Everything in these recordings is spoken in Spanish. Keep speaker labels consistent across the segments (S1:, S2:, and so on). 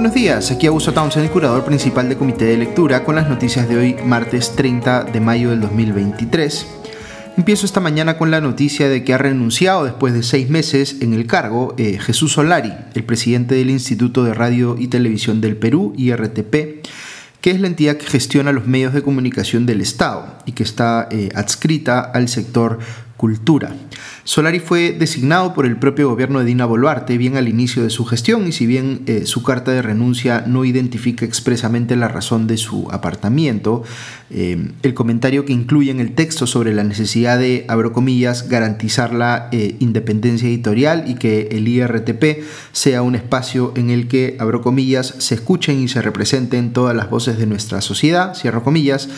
S1: Buenos días, aquí Augusto Townsend, el curador principal del Comité de Lectura, con las noticias de hoy, martes 30 de mayo del 2023. Empiezo esta mañana con la noticia de que ha renunciado después de seis meses en el cargo eh, Jesús Solari, el presidente del Instituto de Radio y Televisión del Perú, IRTP, que es la entidad que gestiona los medios de comunicación del Estado y que está eh, adscrita al sector cultura. Solari fue designado por el propio gobierno de Dina Boluarte bien al inicio de su gestión y si bien eh, su carta de renuncia no identifica expresamente la razón de su apartamiento, eh, el comentario que incluye en el texto sobre la necesidad de, abro comillas, garantizar la eh, independencia editorial y que el IRTP sea un espacio en el que, abro comillas, se escuchen y se representen todas las voces de nuestra sociedad, cierro comillas,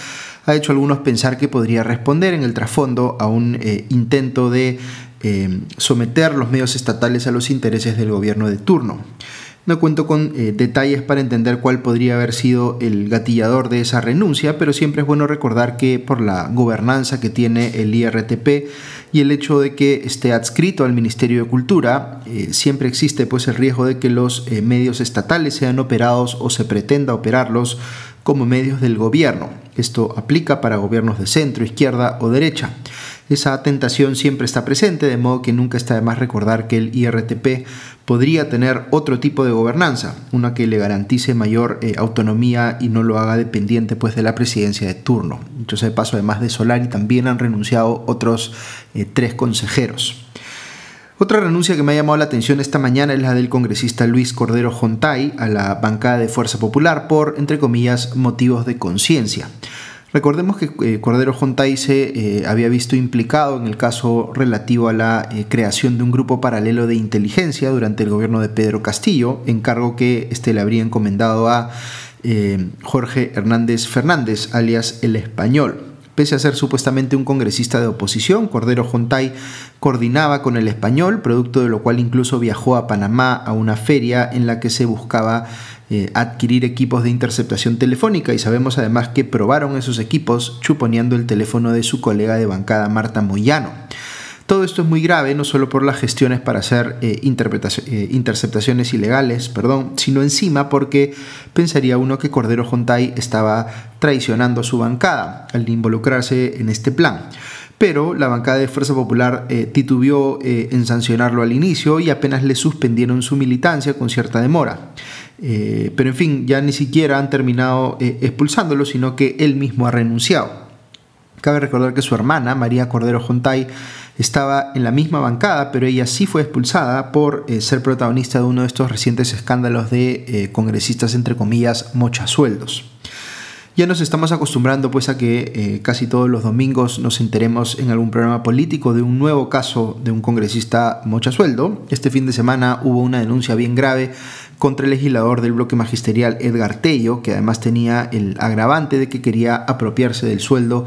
S1: ha hecho algunos pensar que podría responder en el trasfondo a un eh, intento de eh, someter los medios estatales a los intereses del gobierno de turno. No cuento con eh, detalles para entender cuál podría haber sido el gatillador de esa renuncia, pero siempre es bueno recordar que por la gobernanza que tiene el IRTP y el hecho de que esté adscrito al Ministerio de Cultura, siempre existe pues el riesgo de que los medios estatales sean operados o se pretenda operarlos como medios del gobierno. Esto aplica para gobiernos de centro, izquierda o derecha. Esa tentación siempre está presente, de modo que nunca está de más recordar que el IRTP podría tener otro tipo de gobernanza, una que le garantice mayor eh, autonomía y no lo haga dependiente pues, de la presidencia de turno. Entonces, de paso, además de Solari, también han renunciado otros eh, tres consejeros. Otra renuncia que me ha llamado la atención esta mañana es la del congresista Luis Cordero Jontay a la bancada de Fuerza Popular por, entre comillas, motivos de conciencia. Recordemos que eh, Cordero Jontay se eh, había visto implicado en el caso relativo a la eh, creación de un grupo paralelo de inteligencia durante el gobierno de Pedro Castillo, encargo que este le habría encomendado a Jorge Hernández Fernández, alias el español. Pese a ser supuestamente un congresista de oposición, Cordero Jontay coordinaba con el español, producto de lo cual incluso viajó a Panamá a una feria en la que se buscaba eh, adquirir equipos de interceptación telefónica y sabemos además que probaron esos equipos chuponeando el teléfono de su colega de bancada Marta Moyano. Todo esto es muy grave, no solo por las gestiones para hacer eh, eh, interceptaciones ilegales, perdón, sino encima porque pensaría uno que Cordero Jontay estaba traicionando a su bancada al involucrarse en este plan pero la bancada de Fuerza Popular eh, titubeó en sancionarlo al inicio y apenas le suspendieron su militancia con cierta demora. Pero en fin, ya ni siquiera han terminado expulsándolo, sino que él mismo ha renunciado. Cabe recordar que su hermana, María Cordero Jontay, estaba en la misma bancada, pero ella sí fue expulsada por eh, ser protagonista de uno de estos recientes escándalos de eh, congresistas, entre comillas, mochasueldos. Ya nos estamos acostumbrando pues a que eh, casi todos los domingos nos enteremos en algún programa político de un nuevo caso de un congresista mochasueldo. Este fin de semana hubo una denuncia bien grave contra el legislador del bloque magisterial Edgar Tello, que además tenía el agravante de que quería apropiarse del sueldo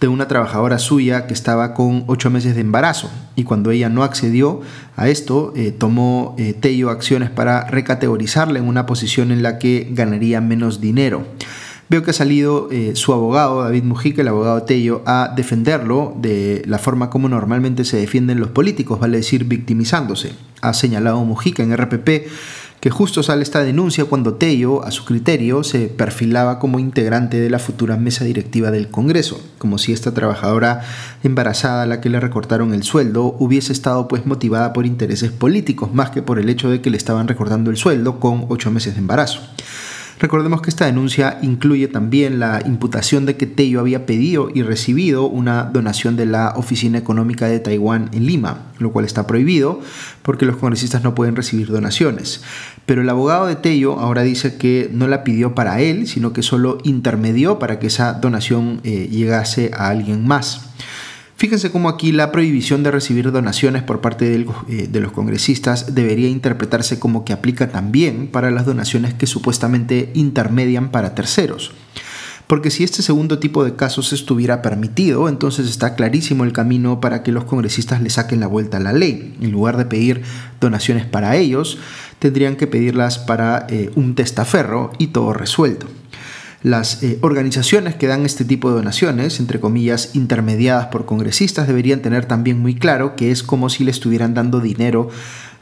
S1: de una trabajadora suya que estaba con ocho meses de embarazo y cuando ella no accedió a esto, eh, tomó eh, Tello acciones para recategorizarla en una posición en la que ganaría menos dinero. Veo que ha salido eh, su abogado, David Mujica, el abogado Tello, a defenderlo de la forma como normalmente se defienden los políticos, vale decir, victimizándose. Ha señalado Mujica en RPP que justo sale esta denuncia cuando Tello, a su criterio, se perfilaba como integrante de la futura mesa directiva del Congreso, como si esta trabajadora embarazada a la que le recortaron el sueldo hubiese estado pues motivada por intereses políticos más que por el hecho de que le estaban recortando el sueldo con ocho meses de embarazo. Recordemos que esta denuncia incluye también la imputación de que Tello había pedido y recibido una donación de la Oficina Económica de Taiwán en Lima, lo cual está prohibido porque los congresistas no pueden recibir donaciones. Pero el abogado de Tello ahora dice que no la pidió para él, sino que solo intermedió para que esa donación eh, llegase a alguien más. Fíjense cómo aquí la prohibición de recibir donaciones por parte eh, de los congresistas debería interpretarse como que aplica también para las donaciones que supuestamente intermedian para terceros. Porque si este segundo tipo de casos estuviera permitido, entonces está clarísimo el camino para que los congresistas le saquen la vuelta a la ley. En lugar de pedir donaciones para ellos, tendrían que pedirlas para eh, un testaferro y todo resuelto. Las eh, organizaciones que dan este tipo de donaciones, entre comillas, intermediadas por congresistas, deberían tener también muy claro que es como si le estuvieran dando dinero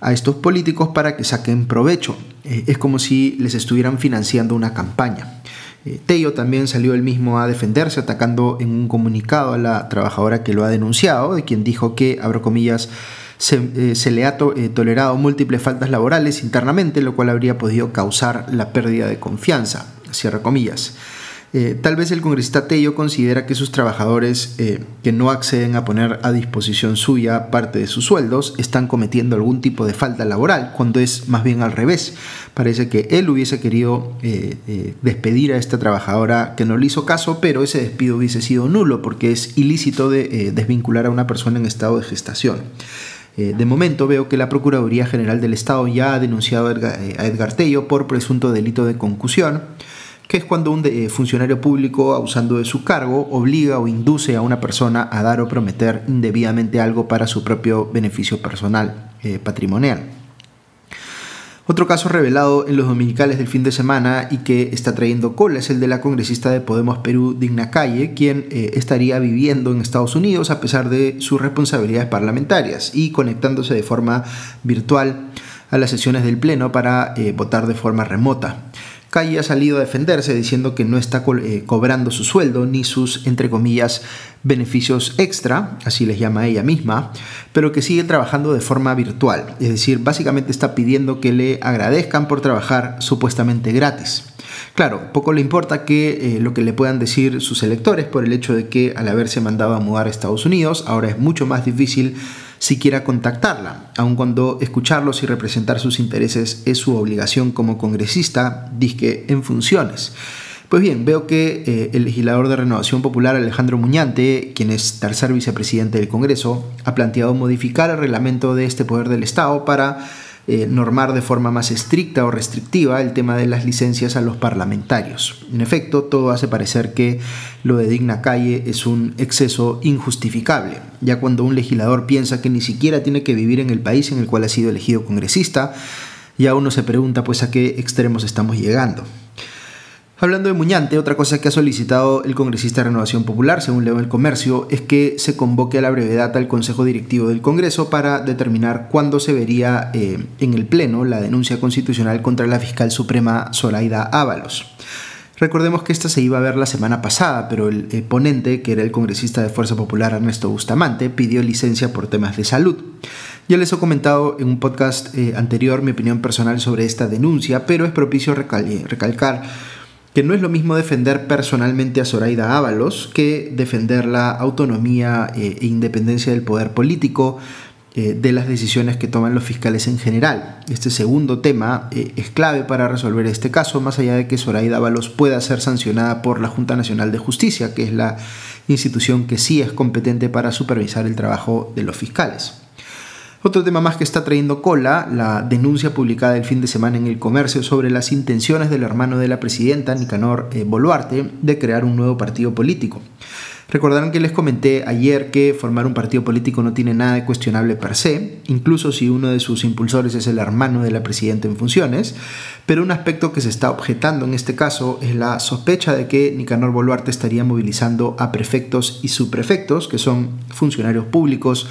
S1: a estos políticos para que saquen provecho. Eh, es como si les estuvieran financiando una campaña. Eh, Tello también salió él mismo a defenderse, atacando en un comunicado a la trabajadora que lo ha denunciado, de quien dijo que, abro comillas, se, eh, le ha tolerado múltiples faltas laborales internamente, lo cual habría podido causar la pérdida de confianza, cierra comillas. Eh, tal vez el congresista Tello considera que sus trabajadores eh, que no acceden a poner a disposición suya parte de sus sueldos están cometiendo algún tipo de falta laboral, cuando es más bien al revés. Parece que él hubiese querido eh, despedir a esta trabajadora que no le hizo caso, pero ese despido hubiese sido nulo porque es ilícito de desvincular a una persona en estado de gestación. de momento veo que la Procuraduría General del Estado ya ha denunciado a Edgar Tello por presunto delito de concusión que es cuando un eh, funcionario público, abusando de su cargo, obliga o induce a una persona a dar o prometer indebidamente algo para su propio beneficio personal, eh, patrimonial. Otro caso revelado en los dominicales del fin de semana y que está trayendo cola es el de la congresista de Podemos Perú, Digna Calle, quien eh, estaría viviendo en Estados Unidos a pesar de sus responsabilidades parlamentarias y conectándose de forma virtual a las sesiones del Pleno para votar de forma remota. Calle ha salido a defenderse diciendo que no está eh, cobrando su sueldo ni sus, entre comillas, beneficios extra, así les llama ella misma, pero que sigue trabajando de forma virtual. Es decir, básicamente está pidiendo que le agradezcan por trabajar supuestamente gratis. Claro, poco le importa que eh, lo que le puedan decir sus electores por el hecho de que al haberse mandado a mudar a Estados Unidos, ahora es mucho más difícil siquiera contactarla, aun cuando escucharlos y representar sus intereses es su obligación como congresista, disque en funciones. Pues bien, veo que eh, el legislador de Renovación Popular Alejandro Muñante, quien es tercer vicepresidente del Congreso, ha planteado modificar el reglamento de este poder del Estado para eh, normar de forma más estricta o restrictiva el tema de las licencias a los parlamentarios. En efecto, todo hace parecer que lo de Digna Calle es un exceso injustificable, ya cuando un legislador piensa que ni siquiera tiene que vivir en el país en el cual ha sido elegido congresista, ya uno se pregunta pues a qué extremos estamos llegando. Hablando de Muñante, otra cosa que ha solicitado el congresista de Renovación Popular, según leo el comercio, es que se convoque a la brevedad al Consejo Directivo del Congreso para determinar cuándo se vería eh, en el Pleno la denuncia constitucional contra la fiscal suprema Zoraida Ábalos. Recordemos que esta se iba a ver la semana pasada, pero el ponente, que era el congresista de Fuerza Popular Ernesto Bustamante, pidió licencia por temas de salud. Ya les he comentado en un podcast eh, anterior mi opinión personal sobre esta denuncia, pero es propicio recalcar que no es lo mismo defender personalmente a Zoraida Ábalos que defender la autonomía eh, e independencia del poder político eh, de las decisiones que toman los fiscales en general. Este segundo tema eh, es clave para resolver este caso, más allá de que Zoraida Ábalos pueda ser sancionada por la Junta Nacional de Justicia, que es la institución que sí es competente para supervisar el trabajo de los fiscales. Otro tema más que está trayendo cola, la denuncia publicada el fin de semana en el comercio sobre las intenciones del hermano de la presidenta, Nicanor eh, Boluarte, de crear un nuevo partido político. Recordarán que les comenté ayer que formar un partido político no tiene nada de cuestionable per se, incluso si uno de sus impulsores es el hermano de la presidenta en funciones, pero un aspecto que se está objetando en este caso es la sospecha de que Nicanor Boluarte estaría movilizando a prefectos y subprefectos, que son funcionarios públicos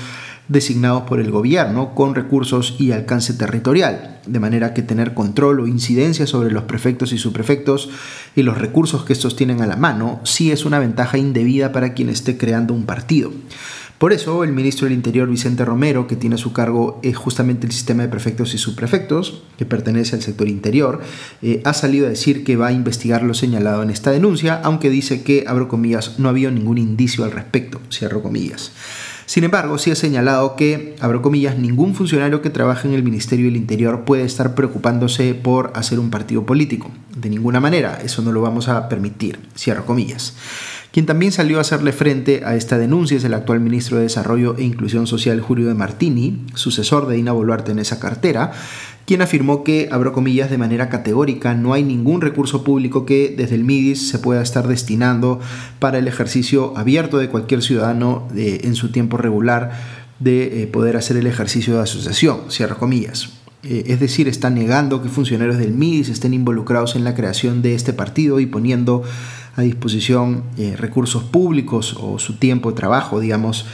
S1: designados por el gobierno con recursos y alcance territorial, de manera que tener control o incidencia sobre los prefectos y subprefectos y los recursos que estos tienen a la mano sí es una ventaja indebida para quien esté creando un partido. Por eso, el ministro del Interior Vicente Romero, que tiene a su cargo es justamente el sistema de prefectos y subprefectos, que pertenece al sector interior, eh, ha salido a decir que va a investigar lo señalado en esta denuncia, aunque dice que, abro comillas, no ha habido ningún indicio al respecto, cierro comillas. Sin embargo, sí ha señalado que, abro comillas, ningún funcionario que trabaje en el Ministerio del Interior puede estar preocupándose por hacer un partido político. De ninguna manera, eso no lo vamos a permitir, cierro comillas. Quien también salió a hacerle frente a esta denuncia es el actual ministro de Desarrollo e Inclusión Social Julio de Martini, sucesor de Dina Boluarte en esa cartera, quien afirmó que, abro comillas, de manera categórica, no hay ningún recurso público que desde el MIDIS se pueda estar destinando para el ejercicio abierto de cualquier ciudadano en su tiempo regular de eh, poder hacer el ejercicio de asociación, cierro comillas. Eh, es decir, está negando que funcionarios del MIDIS estén involucrados en la creación de este partido y poniendo a disposición recursos públicos o su tiempo de trabajo, digamos,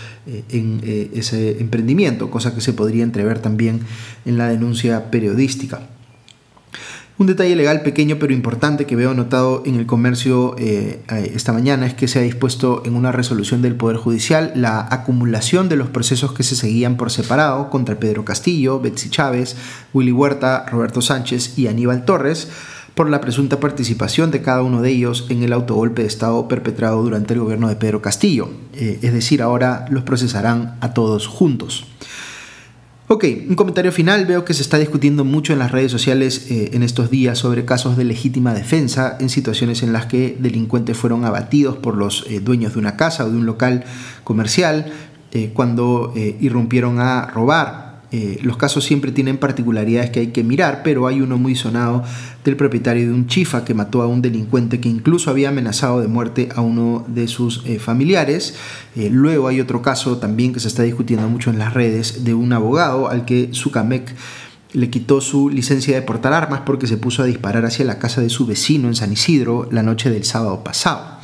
S1: en ese emprendimiento, cosa que se podría entrever también en la denuncia periodística. Un detalle legal pequeño pero importante que veo anotado en el comercio eh, esta mañana es que se ha dispuesto en una resolución del Poder Judicial la acumulación de los procesos que se seguían por separado contra Pedro Castillo, Betsy Chávez, Willy Huerta, Roberto Sánchez y Aníbal Torres por la presunta participación de cada uno de ellos en el autogolpe de Estado perpetrado durante el gobierno de Pedro Castillo. Eh, es decir, ahora los procesarán a todos juntos. Ok, un comentario final. Veo que se está discutiendo mucho en las redes sociales eh, en estos días sobre casos de legítima defensa en situaciones en las que delincuentes fueron abatidos por los eh, dueños de una casa o de un local comercial cuando irrumpieron a robar eh, los casos siempre tienen particularidades que hay que mirar, pero hay uno muy sonado del propietario de un chifa que mató a un delincuente que incluso había amenazado de muerte a uno de sus eh, familiares. Eh, luego hay otro caso también que se está discutiendo mucho en las redes de un abogado al que Sucamec le quitó su licencia de portar armas porque se puso a disparar hacia la casa de su vecino en San Isidro la noche del sábado pasado.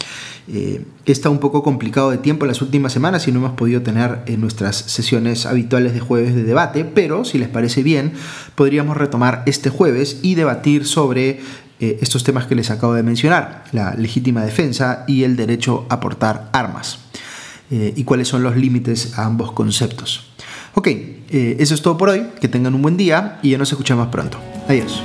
S1: Eh, está un poco complicado de tiempo en las últimas semanas y no hemos podido tener eh, nuestras sesiones habituales de jueves de debate, pero si les parece bien, podríamos retomar este jueves y debatir sobre eh, estos temas que les acabo de mencionar, la legítima defensa y el derecho a portar armas, y cuáles son los límites a ambos conceptos. Ok, eso es todo por hoy, que tengan un buen día y ya nos escuchamos pronto. Adiós.